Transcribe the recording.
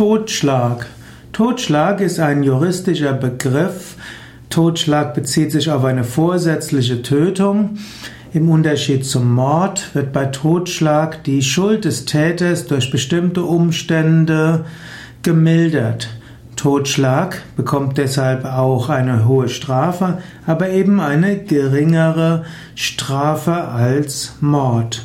Totschlag. Totschlag ist ein juristischer Begriff. Totschlag bezieht sich auf eine vorsätzliche Tötung. Im Unterschied zum Mord wird bei Totschlag die Schuld des Täters durch bestimmte Umstände gemildert. Totschlag bekommt deshalb auch eine hohe Strafe, aber eben eine geringere Strafe als Mord.